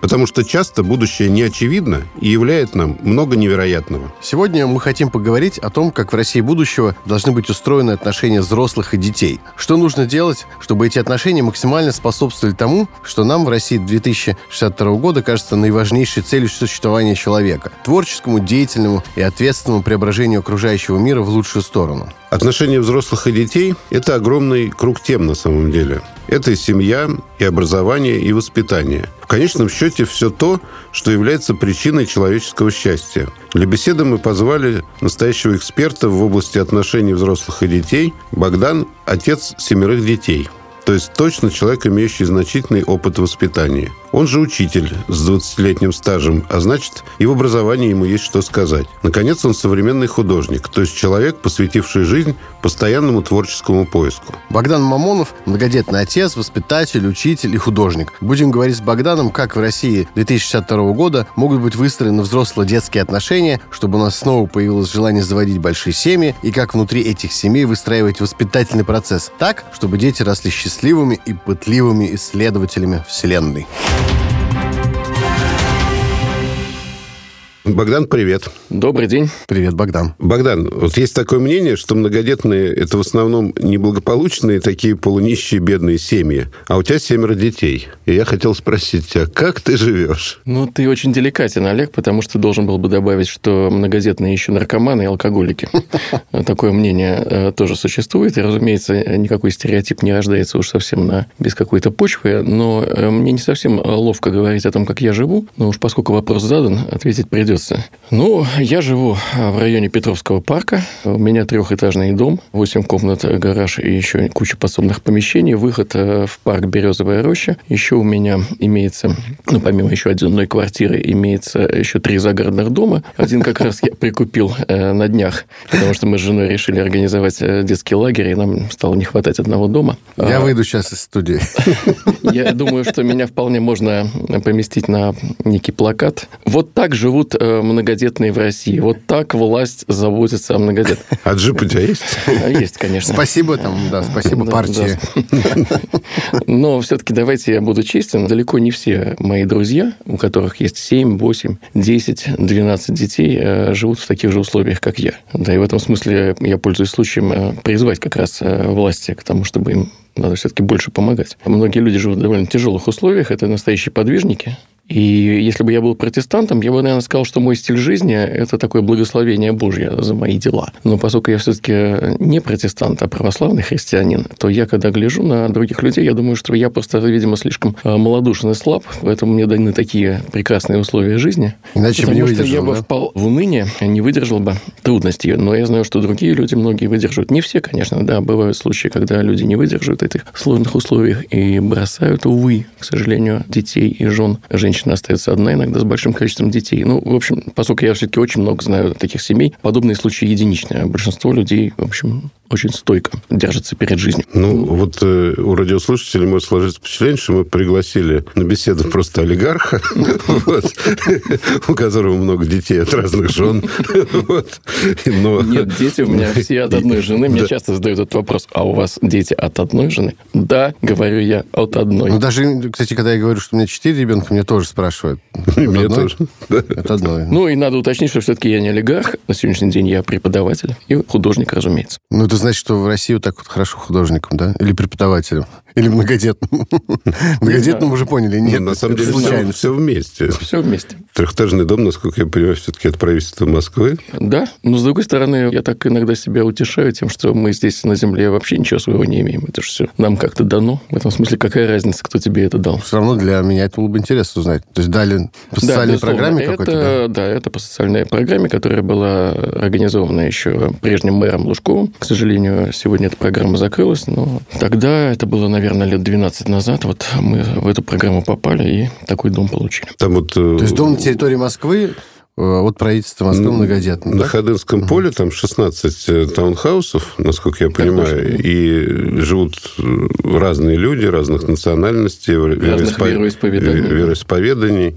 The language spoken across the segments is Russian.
потому что часто будущее не очевидно и являет нам много невероятного. Сегодня мы хотим поговорить о том, как в России будущего должны быть устроены отношения взрослых и детей. Что нужно делать, чтобы эти отношения максимально способствовали тому, что нам в России 2062 года кажется наиважнейшей целью существования человека – творческому, деятельному и ответственному преображению окружающего мира в лучшую сторону. Отношения взрослых и детей – это огромный круг тем на самом деле. Это и семья, и образование, и воспитание. Конечном счете все то, что является причиной человеческого счастья. Для беседы мы позвали настоящего эксперта в области отношений взрослых и детей. Богдан – отец семерых детей – то есть точно человек, имеющий значительный опыт воспитания. Он же учитель с 20-летним стажем, а значит, и в образовании ему есть что сказать. Наконец, он современный художник, то есть человек, посвятивший жизнь постоянному творческому поиску. Богдан Мамонов – многодетный отец, воспитатель, учитель и художник. Будем говорить с Богданом, как в России 2062 года могут быть выстроены взросло-детские отношения, чтобы у нас снова появилось желание заводить большие семьи, и как внутри этих семей выстраивать воспитательный процесс так, чтобы дети росли счастливыми и пытливыми исследователями Вселенной. Богдан, привет. Добрый день. Привет, Богдан. Богдан, вот есть такое мнение, что многодетные – это в основном неблагополучные такие полунищие бедные семьи, а у тебя семеро детей. И я хотел спросить тебя, как ты живешь? Ну, ты очень деликатен, Олег, потому что должен был бы добавить, что многодетные еще наркоманы и алкоголики. Такое мнение э, тоже существует, и, разумеется, никакой стереотип не рождается уж совсем на без какой-то почвы, но э, мне не совсем ловко говорить о том, как я живу, но уж поскольку вопрос задан, ответить придется придется. Ну, я живу в районе Петровского парка. У меня трехэтажный дом, 8 комнат, гараж и еще куча подсобных помещений. Выход э, в парк Березовая роща. Еще у меня имеется, ну, помимо еще одной квартиры, имеется еще три загородных дома. Один как раз я прикупил э, на днях, потому что мы с женой решили организовать э, детский лагерь, и нам стало не хватать одного дома. Я а, выйду сейчас из студии. Я думаю, что меня вполне можно поместить на некий плакат. Вот так живут многодетные в России. Вот так власть заботится о многодетных. А джип у тебя есть? Есть, конечно. Спасибо там, да, спасибо партии. Но все-таки давайте я буду честен. Далеко не все мои друзья, у которых есть 7, 8, 10, 12 детей, э, живут в таких же условиях, как я. Да, и в этом смысле я пользуюсь случаем э, призвать как раз э, власти к тому, чтобы им надо все-таки больше помогать. Многие люди живут в довольно тяжелых условиях, это настоящие подвижники, и если бы я был протестантом, я бы, наверное, сказал, что мой стиль жизни – это такое благословение Божье за мои дела. Но поскольку я все-таки не протестант, а православный христианин, то я, когда гляжу на других людей, я думаю, что я просто, видимо, слишком а, малодушен и слаб, поэтому мне даны такие прекрасные условия жизни. Иначе бы не выдержал, что я бы впал в уныние, не выдержал бы трудностей. Но я знаю, что другие люди, многие выдерживают. Не все, конечно, да, бывают случаи, когда люди не выдерживают этих сложных условий и бросают, увы, к сожалению, детей и жен, женщин женщина остается одна, иногда с большим количеством детей. Ну, в общем, поскольку я все-таки очень много знаю таких семей, подобные случаи единичные. А большинство людей, в общем, очень стойко держится перед жизнью. Ну, вот э, у радиослушателей может сложиться впечатление, что мы пригласили на беседу просто олигарха, у которого много детей от разных жен. Нет, дети у меня все от одной жены. Мне часто задают этот вопрос, а у вас дети от одной жены? Да, говорю я, от одной. Ну, даже, кстати, когда я говорю, что у меня четыре ребенка, мне тоже спрашивают. Меня одной? тоже. Это одно. Ну, и надо уточнить, что все-таки я не олигарх. На сегодняшний день я преподаватель и художник, разумеется. Ну, это значит, что в России вот так вот хорошо художником, да? Или преподавателем? Или многодетным? Многодетным уже поняли, нет. на самом деле случайно. все, вместе. Все вместе. Трехэтажный дом, насколько я понимаю, все-таки это правительство Москвы. Да, но с другой стороны, я так иногда себя утешаю тем, что мы здесь на Земле вообще ничего своего не имеем. Это же все нам как-то дано. В этом смысле какая разница, кто тебе это дал? Все равно для меня это было бы интересно узнать. То есть дали по социальной безусловно. программе это, какой-то, да? да? это по социальной программе, которая была организована еще прежним мэром Лужковым. К сожалению, сегодня эта программа закрылась, но тогда, это было, наверное, лет 12 назад, вот мы в эту программу попали и такой дом получили. Там вот... То есть дом на территории Москвы э, от правительства Москвы многодетный. На да? Ходынском поле там 16 э, таунхаусов, насколько я понимаю, и живут э, разные люди разных национальностей, Разных вероиспо- вероисповеданий. ве- вероисповеданий.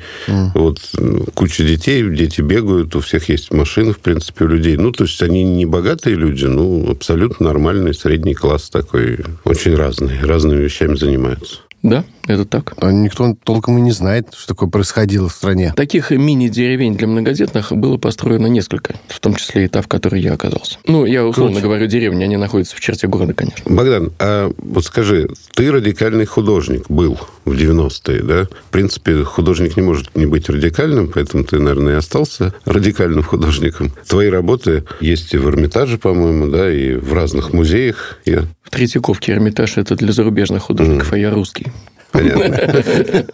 Вот э, куча детей, дети бегают, у всех есть машины, в принципе, у людей. Ну, то есть они не богатые люди, ну, абсолютно нормальный средний класс такой, очень разный, разными вещами занимаются. Да, это так. А Никто толком и не знает, что такое происходило в стране. Таких мини-деревень для многодетных было построено несколько, в том числе и та, в которой я оказался. Ну, я условно Круто. говорю, деревни, они находятся в черте города, конечно. Богдан, а вот скажи, ты радикальный художник был в 90-е, да? В принципе, художник не может не быть радикальным, поэтому ты, наверное, и остался радикальным художником. Твои работы есть и в Эрмитаже, по-моему, да, и в разных музеях. Я... В Третьяковке Эрмитаж – это для зарубежных художников, а я русский. Понятно.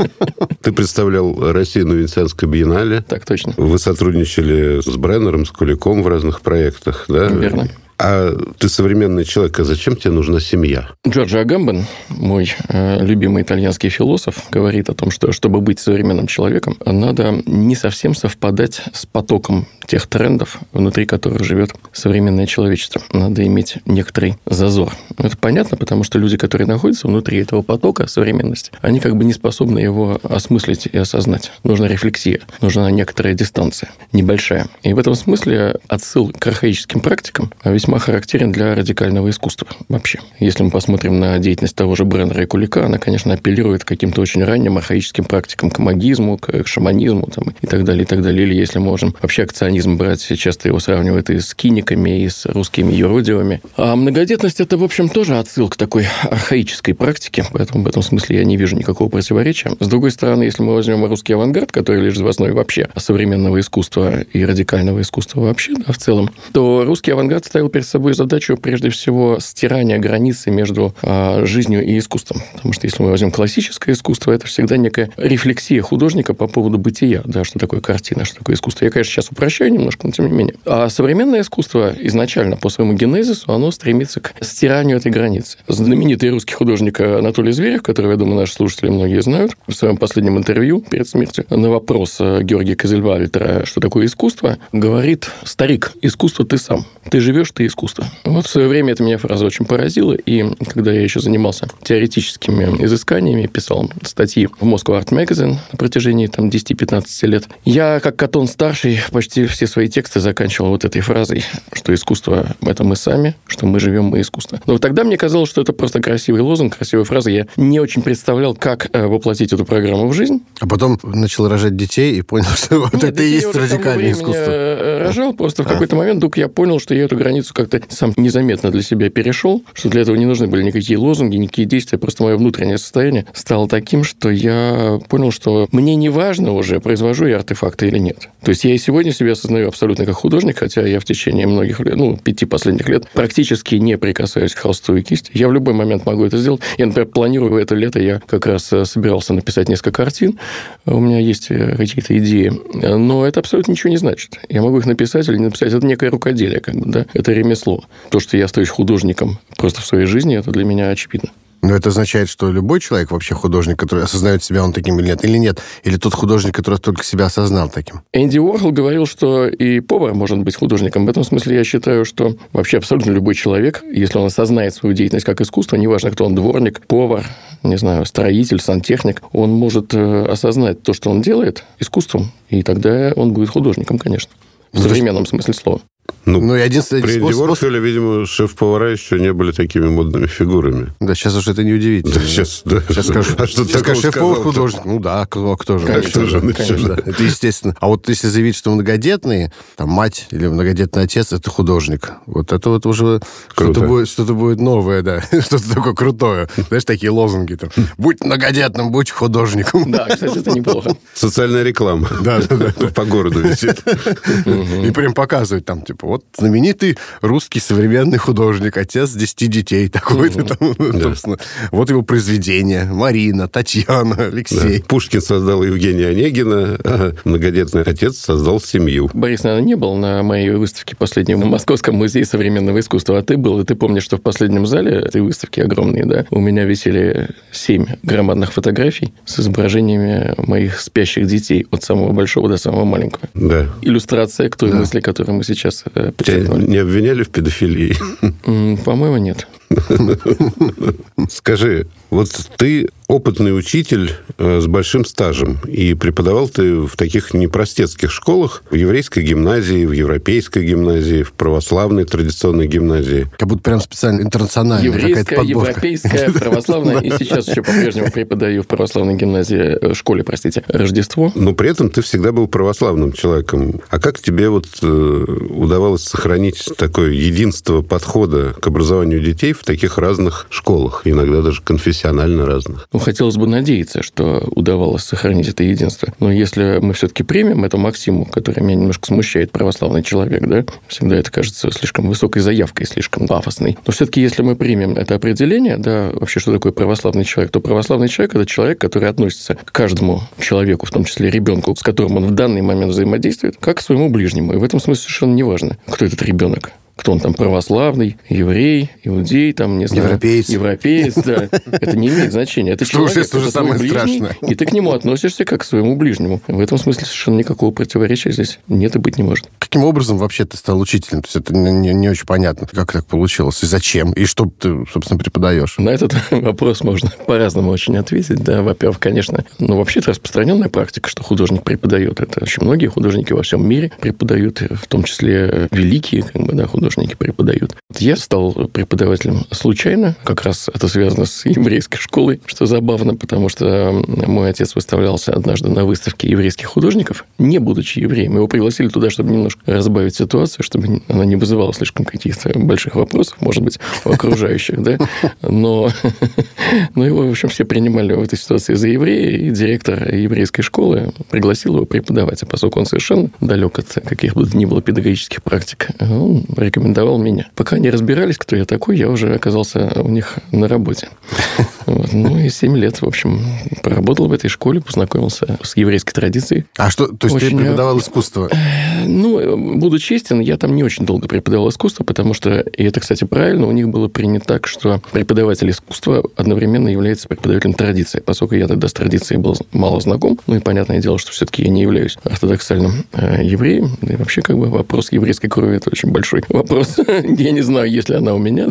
Ты представлял Россию на Венецианской биеннале. Так точно. Вы сотрудничали с Бреннером, с Куликом в разных проектах, да? Верно. А ты современный человек, а зачем тебе нужна семья? Джорджо Агамбен, мой э, любимый итальянский философ, говорит о том, что чтобы быть современным человеком, надо не совсем совпадать с потоком тех трендов, внутри которых живет современное человечество. Надо иметь некоторый зазор. Это понятно, потому что люди, которые находятся внутри этого потока современности, они как бы не способны его осмыслить и осознать. Нужна рефлексия, нужна некоторая дистанция, небольшая. И в этом смысле отсыл к архаическим практикам весьма характерен для радикального искусства вообще. Если мы посмотрим на деятельность того же Бреннера и Кулика, она, конечно, апеллирует к каким-то очень ранним архаическим практикам, к магизму, к шаманизму там, и так далее, и так далее. Или если можем вообще акционизм брать, часто его сравнивают и с киниками, и с русскими юродивыми. А многодетность – это, в общем, тоже отсыл к такой архаической практике, поэтому в этом смысле я не вижу никакого противоречия. С другой стороны, если мы возьмем русский авангард, который лежит в основе вообще современного искусства и радикального искусства вообще, да, в целом, то русский авангард ставил перед собой задачу, прежде всего, стирания границы между а, жизнью и искусством. Потому что если мы возьмем классическое искусство, это всегда некая рефлексия художника по поводу бытия, да, что такое картина, что такое искусство. Я, конечно, сейчас упрощаю немножко, но тем не менее. А современное искусство изначально, по своему генезису, оно стремится к стиранию этой границы. Знаменитый русский художник Анатолий Зверев, которого, я думаю, наши слушатели многие знают, в своем последнем интервью перед смертью на вопрос э, Георгия Козельвальтера, что такое искусство, говорит, старик, искусство ты сам. Ты живешь, ты искусство. Вот в свое время эта меня фраза очень поразила, и когда я еще занимался теоретическими изысканиями, писал статьи в Moscow Art Magazine на протяжении там, 10-15 лет, я, как Катон старший, почти все свои тексты заканчивал вот этой фразой, что искусство – это мы сами, что мы живем, мы искусство. Но тогда мне казалось, что это просто красивый лозунг, красивая фраза. Я не очень представлял, как э, воплотить эту программу в жизнь. А потом начал рожать детей и понял, что вот Нет, это и есть радикальное времени, искусство. э, рожал, просто в какой-то момент вдруг я понял, что я эту границу как-то сам незаметно для себя перешел, что для этого не нужны были никакие лозунги, никакие действия, просто мое внутреннее состояние стало таким, что я понял, что мне не важно уже, произвожу я артефакты или нет. То есть я и сегодня себя осознаю абсолютно как художник, хотя я в течение многих лет, ну, пяти последних лет практически не прикасаюсь к холсту и кисти. Я в любой момент могу это сделать. Я, например, планирую это лето, я как раз э, собирался написать несколько картин, у меня есть э, какие-то идеи, но это абсолютно ничего не значит. Я могу их написать или не написать. Это некое рукоделие, как бы, да, это ремесло. То, что я остаюсь художником просто в своей жизни, это для меня очевидно. Но это означает, что любой человек вообще художник, который осознает себя он таким или нет, или нет? Или тот художник, который только себя осознал таким? Энди Уорхол говорил, что и повар может быть художником. В этом смысле я считаю, что вообще абсолютно любой человек, если он осознает свою деятельность как искусство, неважно, кто он, дворник, повар, не знаю, строитель, сантехник, он может э, осознать то, что он делает, искусством, и тогда он будет художником, конечно. В Ну, современном смысле слова. Ну, Ну, и единственный При способ- Уорхоле, видимо, шеф-повара еще не были такими модными фигурами. Да, сейчас уже это не удивительно. Да, сейчас, да. Сейчас скажу, А что сейчас скажу, шеф-повар художник. Ну да, кто, кто же? Конечно, Кто же? Конечно, чё. да. Это естественно. А вот если заявить, что многодетные, там мать или многодетный отец, это художник. Вот это вот уже Круто. что-то будет, что-то будет новое, да. Что-то такое крутое. Знаешь, такие лозунги там. Будь многодетным, будь художником. Да, кстати, это неплохо. Социальная реклама. Да, да, да. По городу висит. И прям показывают там, типа, вот знаменитый русский современный художник, отец 10 детей такой-то там, собственно. Вот его произведения. Марина, Татьяна, Да. Алексей. Пушкин создал Евгения Онегина, а многодетный отец создал семью. Борис, наверное, не был на моей выставке последней в Московском музее современного искусства, а ты был, и ты помнишь, что в последнем зале этой выставки огромные, да, у меня висели семь громадных фотографий с изображениями моих спящих детей, от самого большого до самого маленького. Да. Иллюстрация к той мысли, которую мы сейчас Тебя подчеркнули. не обвиняли в педофилии? По-моему, нет. Скажи, вот ты опытный учитель э, с большим стажем, и преподавал ты в таких непростецких школах, в еврейской гимназии, в европейской гимназии, в православной традиционной гимназии. Как будто прям специально интернациональная какая-то Еврейская, подборка. европейская, православная. И сейчас еще по-прежнему преподаю в православной гимназии, э, школе, простите, Рождество. Но при этом ты всегда был православным человеком. А как тебе вот э, удавалось сохранить такое единство подхода к образованию детей в таких разных школах, иногда даже конфессионально разных? Ну, хотелось бы надеяться, что удавалось сохранить это единство. Но если мы все-таки примем эту максиму, которая меня немножко смущает, православный человек, да, всегда это кажется слишком высокой заявкой, слишком пафосной. Но все-таки, если мы примем это определение, да, вообще, что такое православный человек, то православный человек – это человек, который относится к каждому человеку, в том числе ребенку, с которым он в данный момент взаимодействует, как к своему ближнему. И в этом смысле совершенно неважно, кто этот ребенок. Кто он там, православный, еврей, иудей, там, не знаю. Европеец. Европеец, да. Это не имеет значения. Это Что уж человек, это уже самое страшное. И ты к нему относишься как к своему ближнему. В этом смысле совершенно никакого противоречия здесь нет и быть не может. Каким образом вообще ты стал учителем? То есть это не, не- не очень понятно, как так получилось, и зачем, и что ты, собственно, преподаешь. На этот вопрос можно по-разному очень ответить. Да, во-первых, конечно, ну, вообще это распространенная практика, что художник преподает. Это очень многие художники во всем мире преподают, в том числе великие как бы, да, художники преподают. Я стал преподавателем случайно, как раз это связано с еврейской школой, что забавно, потому что мой отец выставлялся однажды на выставке еврейских художников, не будучи евреем. Его пригласили туда, чтобы немножко разбавить ситуацию, чтобы она не вызывала слишком каких-то больших вопросов, может быть, у окружающих, да. Но, но его, в общем, все принимали в этой ситуации за еврея, и директор еврейской школы пригласил его преподавать. А поскольку он совершенно далек от каких бы то ни было педагогических практик, он рекомендовал меня. Пока они разбирались, кто я такой, я уже оказался у них на работе. Вот. Ну и 7 лет, в общем, проработал в этой школе, познакомился с еврейской традицией. А что, то есть ты Очень преподавал искусство? Ну, буду честен, я там не очень долго преподавал искусство, потому что, и это, кстати, правильно, у них было принято так, что преподаватель искусства одновременно является преподавателем традиции. Поскольку я тогда с традицией был мало знаком, ну и понятное дело, что все-таки я не являюсь ортодоксальным э, евреем, да и вообще как бы вопрос еврейской крови – это очень большой вопрос. Я не знаю, есть ли она у меня,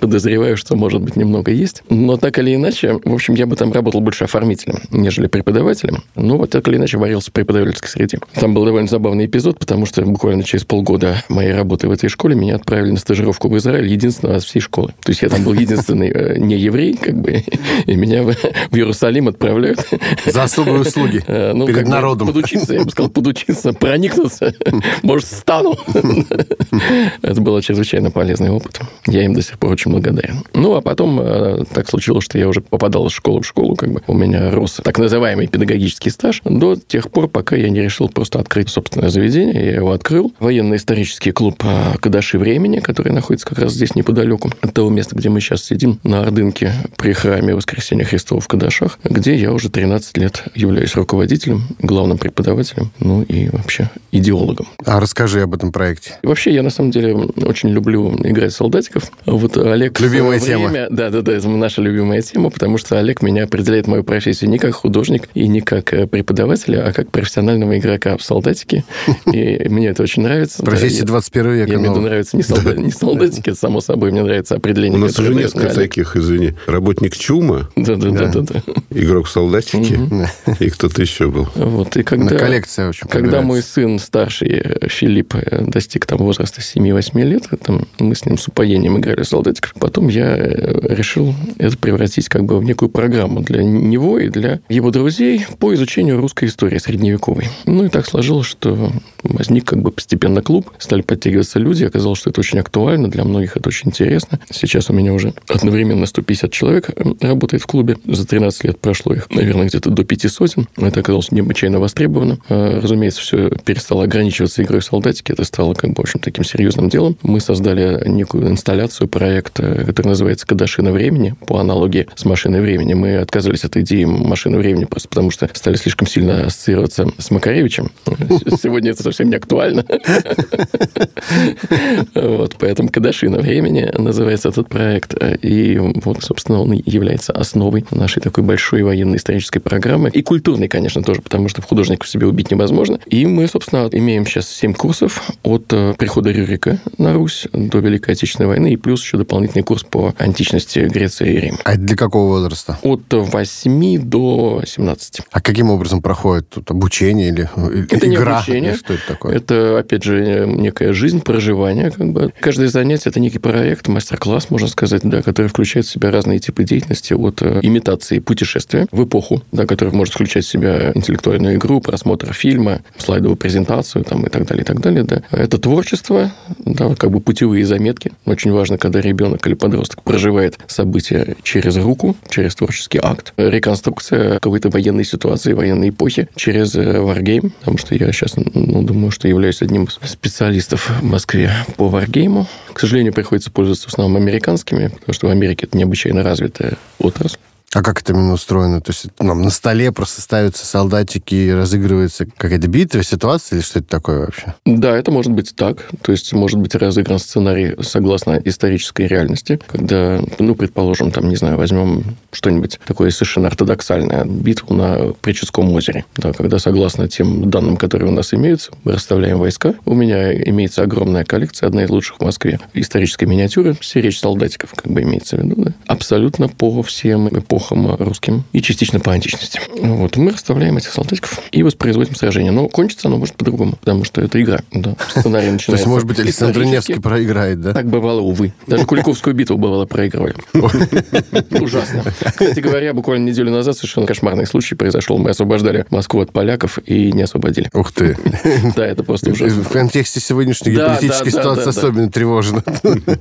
подозреваю, что, может быть, немного есть. Но так или иначе, в общем, я бы там работал больше оформителем, нежели преподавателем. Но вот так или иначе варился в преподавательской среде. Там был довольно забавный эпизод, потому что буквально через полгода моей работы в этой школе меня отправили на стажировку в Израиль, единственного от всей школы. То есть я там был единственный э, не еврей, как бы, и меня в, в Иерусалим отправляют. За особые услуги Э, ну, перед бы народом. Подучиться, я бы сказал, подучиться, проникнуться. Может, стану. Это был чрезвычайно полезный опыт. Я им до сих пор очень благодарен. Ну, а потом э, так случилось, что я уже попадал из школы в школу, как бы у меня рос так называемый педагогический стаж до тех пор, пока я не решил просто открыть собственное заведение. Я его открыл. Военно-исторический клуб э, «Кадаши времени», который находится как раз здесь неподалеку от того места, где мы сейчас сидим, на Ордынке при храме Воскресения Христова в Кадашах, где я уже 13 лет являюсь руководителем, главным преподавателем, ну и вообще идеологом. А расскажи об этом проекте. Вообще Вообще, я на самом деле очень люблю играть в солдатиков. Вот Олег... Любимая время, тема. Да, да, да, это наша любимая тема, потому что Олег меня определяет мою профессию не как художник и не как э, преподавателя, а как профессионального игрока в солдатике. И мне это очень нравится. Профессия Да, 21 века. Я, мне нравится не, солда- не солдатики, это само собой, мне нравится определение. У нас уже несколько таких, извини. Работник ЧУМа, Да, да, да, да, игрок в солдатики, и кто-то еще был. Вот, и когда... коллекция очень Когда мой сын старший, э, Филипп, э, достиг там возраста 7-8 лет, там, мы с ним с упоением играли в солдатиков. Потом я э, решил это превратить как бы в некую программу для него и для его друзей по изучению русской истории средневековой. Ну и так сложилось, что возник как бы постепенно клуб, стали подтягиваться люди, оказалось, что это очень актуально, для многих это очень интересно. Сейчас у меня уже одновременно 150 человек э, работает в клубе. За 13 лет прошло их, наверное, где-то до пяти сотен. Это оказалось необычайно востребовано. Э, Разумеется, все перестало ограничиваться игрой в солдатики. Это стало, как бы, в таким серьезным делом. Мы создали некую инсталляцию, проект, который называется «Кадашина времени», по аналогии с «Машиной времени». Мы отказались от идеи машины времени просто потому, что стали слишком сильно ассоциироваться с Макаревичем. Сегодня это совсем не актуально. Вот, поэтому «Кадашина времени» называется этот проект. И вот, собственно, он является основой нашей такой большой военной исторической программы. И культурной, конечно, тоже, потому что художников себе убить невозможно. И мы, собственно, имеем сейчас 7 курсов от э, прихода Рюрика на Русь до Великой Отечественной войны, и плюс еще дополнительный курс по античности Греции и Рим. А для какого возраста? От 8 до 17. А каким образом проходит тут обучение или или Это не игра? обучение. Или Что это такое? Это, опять же, некая жизнь, проживание. Как бы. Каждое занятие – это некий проект, мастер-класс, можно сказать, да, который включает в себя разные типы деятельности от э, имитации путешествия в эпоху, да, который может включать в себя интеллектуальную игру, просмотр фильма, слайдовую презентацию там, и так далее, и так далее. Да. Это творчество, да, как бы путевые заметки. Очень важно, когда ребенок или подросток проживает события через руку, через творческий акт. Реконструкция какой-то военной ситуации, военной эпохи через э, Wargame, потому что я сейчас, ну, думаю, что являюсь одним из специалистов в Москве по Wargame. К сожалению, приходится пользоваться в основном американскими, потому что в Америке это необычайно развитая отрасль. А как это именно устроено? То есть нам на столе просто ставятся солдатики и разыгрывается какая-то битва, ситуация, или что это такое вообще? Да, это может быть так. То есть может быть разыгран сценарий согласно исторической реальности, когда, ну, предположим, там, не знаю, возьмем что-нибудь такое совершенно ортодоксальное, битву на Прическом озере, да, когда согласно тем данным, которые у нас имеются, мы расставляем войска. У меня имеется огромная коллекция, одна из лучших в Москве, исторической миниатюры, серия солдатиков, как бы имеется в виду, да, абсолютно по всем эпохам русским и частично по античности. Вот, мы расставляем этих солдатиков и воспроизводим сражение. Но кончится оно может по-другому, потому что это игра. Да. Сценарий То начинается есть, может быть, Александр. Невский проиграет, да? Так бывало, увы. Даже Куликовскую битву бывало проигрывали. Ужасно. Кстати говоря, буквально неделю назад совершенно кошмарный случай произошел. Мы освобождали Москву от поляков и не освободили. Ух ты. Да, это просто ужасно. В контексте сегодняшней геополитической ситуации особенно тревожно.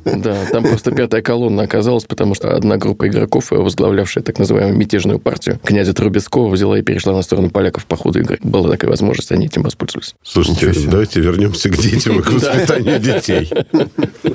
Да, там просто пятая колонна оказалась, потому что одна группа игроков, возглавлявшая так называемую мятежную партию князя Трубецкого, взяла и перешла на сторону поляков по ходу игры. Была такая возможность, они этим воспользовались. Слушайте, давайте вернемся к детям и к воспитанию детей.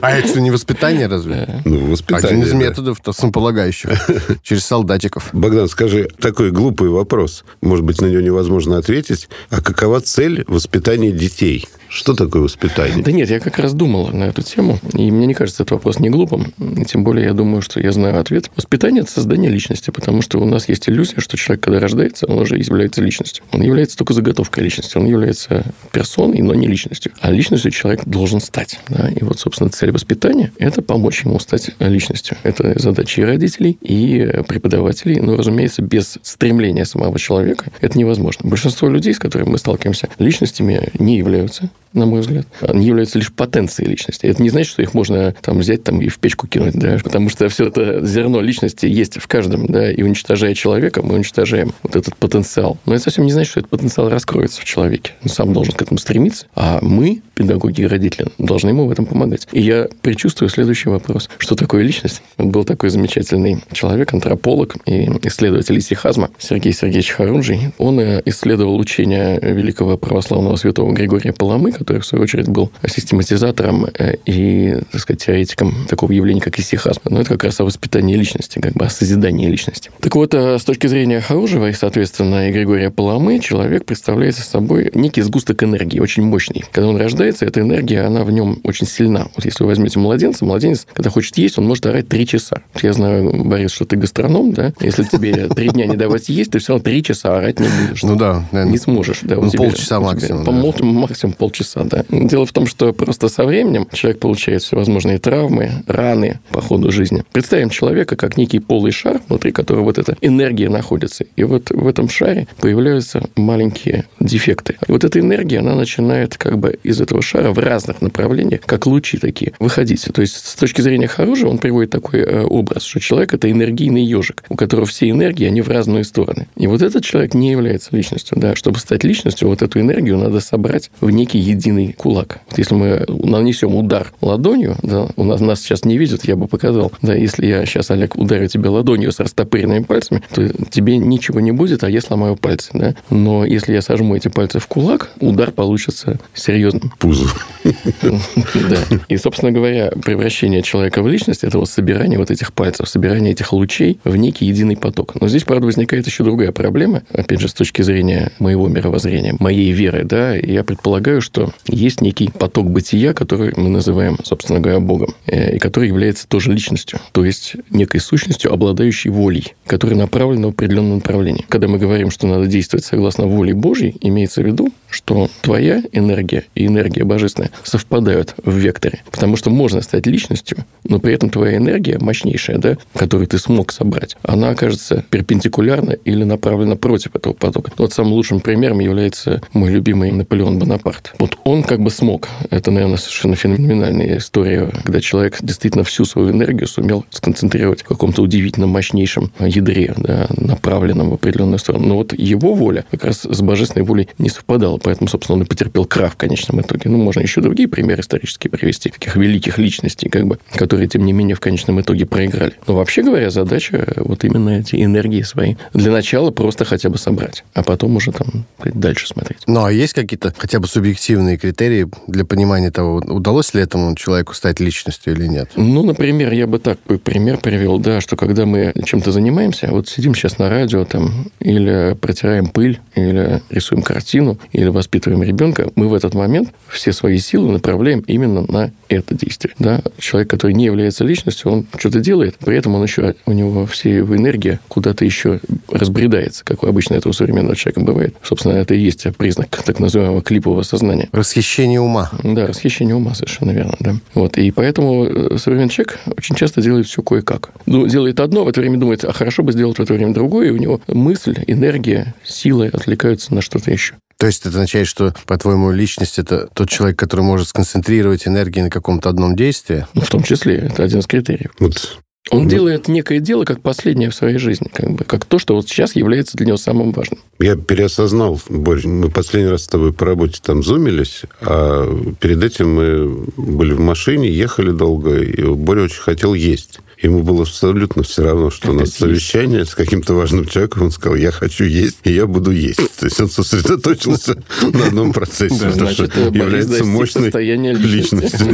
А это что, не воспитание разве? Ну, воспитание. Один из методов основополагающих. Через солдатиков. Богдан, скажи, такой глупый вопрос. Может быть, на него невозможно ответить. А какова цель воспитания детей? Что такое воспитание? Да нет, я как раз думал на эту тему, и мне не кажется этот вопрос не глупым. И тем более я думаю, что я знаю ответ. Воспитание – это создание личности, потому что у нас есть иллюзия, что человек, когда рождается, он уже является личностью. Он является только заготовкой личности, он является персоной, но не личностью. А личностью человек должен стать. Да? И вот, собственно, цель воспитания – это помочь ему стать личностью. Это задача и родителей, и преподавателей. Но, разумеется, без стремления самого человека это невозможно. Большинство людей, с которыми мы сталкиваемся, личностями не являются на мой взгляд. Они являются лишь потенцией личности. Это не значит, что их можно там взять там, и в печку кинуть, да, потому что все это зерно личности есть в каждом, да, и уничтожая человека, мы уничтожаем вот этот потенциал. Но это совсем не значит, что этот потенциал раскроется в человеке. Он сам должен к этому стремиться, а мы, педагоги и родители, должны ему в этом помогать. И я предчувствую следующий вопрос. Что такое личность? Вот был такой замечательный человек, антрополог и исследователь исихазма Сергей Сергеевич Харунжий. Он э, исследовал учение великого православного святого Григория Паламы, который, в свою очередь, был систематизатором э, и, так сказать, теоретиком такого явления, как исихазм. Но это как раз о воспитании личности, как бы о созидании личности. Так вот, э, с точки зрения Харужева и, соответственно, и Григория Паламы, человек представляет собой некий сгусток энергии, очень мощный. Когда он рождается, рождается, эта энергия, она в нем очень сильна. Вот если вы возьмете младенца, младенец, когда хочет есть, он может орать три часа. Я знаю, Борис, что ты гастроном, да? Если тебе три дня не давать есть, ты все равно три часа орать не будешь. Ну да. Не сможешь. Да, ну, полчаса максимум. Да. Максимум полчаса, да. Дело в том, что просто со временем человек получает всевозможные травмы, раны по ходу жизни. Представим человека как некий полый шар, внутри которого вот эта энергия находится. И вот в этом шаре появляются маленькие дефекты. И вот эта энергия, она начинает как бы из этого шара в разных направлениях, как лучи такие, выходить. То есть с точки зрения хорошего он приводит такой э, образ, что человек – это энергийный ежик, у которого все энергии, они в разные стороны. И вот этот человек не является личностью. Да. Чтобы стать личностью, вот эту энергию надо собрать в некий единый кулак. Вот если мы нанесем удар ладонью, да, у нас, нас сейчас не видят, я бы показал, да, если я сейчас, Олег, ударю тебя ладонью с растопыренными пальцами, то тебе ничего не будет, а я сломаю пальцы. Да? Но если я сожму эти пальцы в кулак, удар получится серьезным. Пузо. Да. И, собственно говоря, превращение человека в личность – это вот собирание вот этих пальцев, собирание этих лучей в некий единый поток. Но здесь, правда, возникает еще другая проблема, опять же, с точки зрения моего мировоззрения, моей веры, да, я предполагаю, что есть некий поток бытия, который мы называем, собственно говоря, Богом, э, и который является тоже личностью, то есть некой сущностью, обладающей волей, которая направлена в определенном направлении. Когда мы говорим, что надо действовать согласно воле Божьей, имеется в виду, что твоя энергия и энергия божественная совпадают в векторе. Потому что можно стать личностью, но при этом твоя энергия мощнейшая, да, которую ты смог собрать, она окажется перпендикулярна или направлена против этого потока. Вот самым лучшим примером является мой любимый Наполеон Бонапарт. Вот он как бы смог. Это, наверное, совершенно феноменальная история, когда человек действительно всю свою энергию сумел сконцентрировать в каком-то удивительно мощнейшем ядре, да, направленном в определенную сторону. Но вот его воля как раз с божественной волей не совпадала, поэтому, собственно, он и потерпел крах в конечном итоге. Ну, можно еще другие примеры исторические привести, таких великих личностей, как бы, которые, тем не менее, в конечном итоге проиграли. Но вообще говоря, задача вот именно эти энергии свои для начала просто хотя бы собрать, а потом уже там дальше смотреть. Ну, а есть какие-то хотя бы субъективные критерии для понимания того, удалось ли этому человеку стать личностью или нет? Ну, например, я бы так пример привел, да, что когда мы чем-то занимаемся, вот сидим сейчас на радио там, или протираем пыль, или рисуем картину, или воспитываем ребенка, мы в этот момент все свои силы направляем именно на это действие. Да? Человек, который не является личностью, он что-то делает, при этом он еще, у него все его энергия куда-то еще разбредается, как обычно это у современного человека бывает. Собственно, это и есть признак так называемого клипового сознания. Расхищение ума. Да, расхищение ума, совершенно верно. Да. Вот. И поэтому э, современный человек очень часто делает все кое-как. Ну, делает одно, в это время думает, а хорошо бы сделать в это время другое, и у него мысль, энергия, силы отвлекаются на что-то еще. То есть это означает, что, по-твоему, личность – это тот человек, который может сконцентрировать энергию на каком-то одном действии? Ну, в том числе. Это один из критериев. Вот он ну, делает некое дело как последнее в своей жизни, как бы, как то, что вот сейчас является для него самым важным. Я переосознал, Борь, мы последний раз с тобой по работе там зумились, а перед этим мы были в машине, ехали долго, и Боря очень хотел есть. Ему было абсолютно все равно, что у нас совещание с каким-то важным человеком. Он сказал, я хочу есть, и я буду есть. То есть он сосредоточился на одном процессе, что является мощной личностью.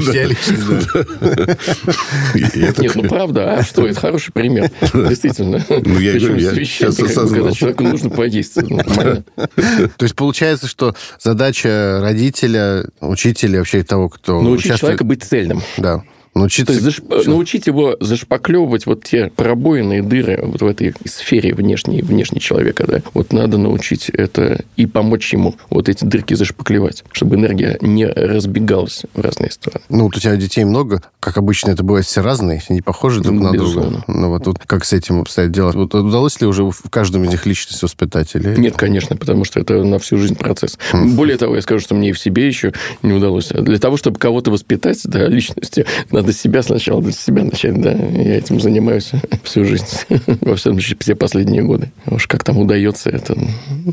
Нет, ну правда, а что, это хороший пример. Действительно. Ну, я говорю, я сейчас осознал. Когда человеку нужно поесть. Нормально. То есть получается, что задача родителя, учителя, вообще того, кто Научить человека быть цельным. Да. Научиться... Есть заш... научить его зашпаклевывать вот те пробоины и дыры вот в этой сфере внешней, внешней человека. Да? Вот надо научить это и помочь ему вот эти дырки зашпаклевать, чтобы энергия не разбегалась в разные стороны. Ну, вот у тебя детей много. Как обычно, это бывает все разные, не похожи друг на Безусловно. друга. Ну, вот, вот как с этим обстоят дела? Вот удалось ли уже в каждом из них личность воспитать? Или... Нет, конечно, потому что это на всю жизнь процесс. Более того, я скажу, что мне и в себе еще не удалось. Для того, чтобы кого-то воспитать, да, личности, надо надо себя сначала, для себя начать, да. Я этим занимаюсь всю жизнь, во всем случае, все последние годы. Уж как там удается, это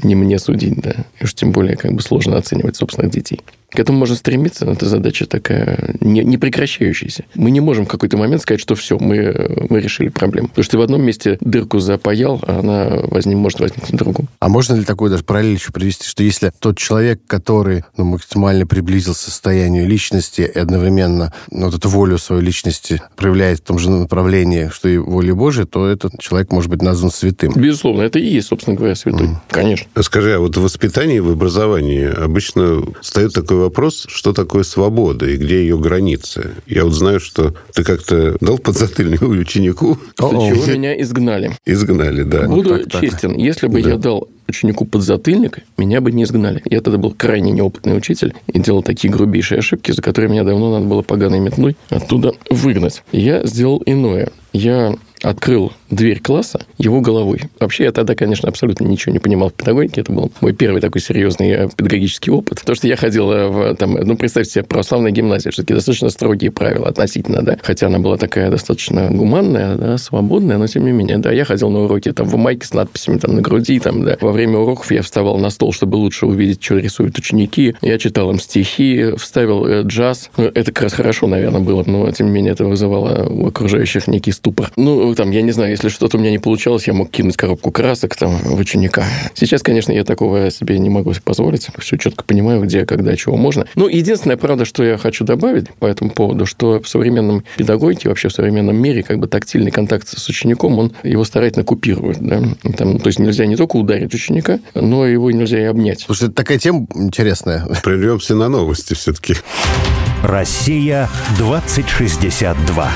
не мне судить, да. И уж тем более как бы сложно оценивать собственных детей. К этому можно стремиться, но это задача такая не, не прекращающаяся. Мы не можем в какой-то момент сказать, что все, мы, мы решили проблему. Потому что ты в одном месте дырку запаял, а она возник, может возникнуть в другом. А можно ли такой даже параллель еще привести, что если тот человек, который ну, максимально приблизился к состоянию личности и одновременно ну, вот эту волю своей личности проявляет в том же направлении, что и воля Божия, то этот человек может быть назван святым. Безусловно, это и есть, собственно говоря, святой. Mm. Конечно. Скажи, а вот в воспитании, в образовании обычно встает такой вопрос, что такое свобода и где ее границы. Я вот знаю, что ты как-то дал подзатыльник ученику. Чего меня изгнали. Изгнали, да. Буду вот так, честен, так. если бы да. я дал ученику подзатыльник, меня бы не изгнали. Я тогда был крайне неопытный учитель и делал такие грубейшие ошибки, за которые меня давно надо было поганой метлой оттуда выгнать. Я сделал иное. Я открыл дверь класса его головой. Вообще, я тогда, конечно, абсолютно ничего не понимал в педагогике. Это был мой первый такой серьезный э, педагогический опыт. Потому что я ходил э, в, там, ну, представьте себе, православная гимназия, все-таки достаточно строгие правила относительно, да. Хотя она была такая достаточно гуманная, да, свободная, но тем не менее, да, я ходил на уроки там в майке с надписями там на груди, там, да. Во время уроков я вставал на стол, чтобы лучше увидеть, что рисуют ученики. Я читал им стихи, вставил э, джаз. Ну, это как раз хорошо, наверное, было, но тем не менее это вызывало у окружающих некий ступор. Ну, там, я не знаю, если что-то у меня не получалось, я мог кинуть коробку красок там в ученика. Сейчас, конечно, я такого себе не могу позволить. Все четко понимаю, где, когда, чего можно. Ну, единственное, правда, что я хочу добавить по этому поводу, что в современном педагогике, вообще в современном мире, как бы тактильный контакт с учеником, он его старательно купирует. Да? Там, то есть нельзя не только ударить ученика, но его нельзя и обнять. Слушай, это такая тема интересная. Прервемся на новости все-таки. Россия 2062.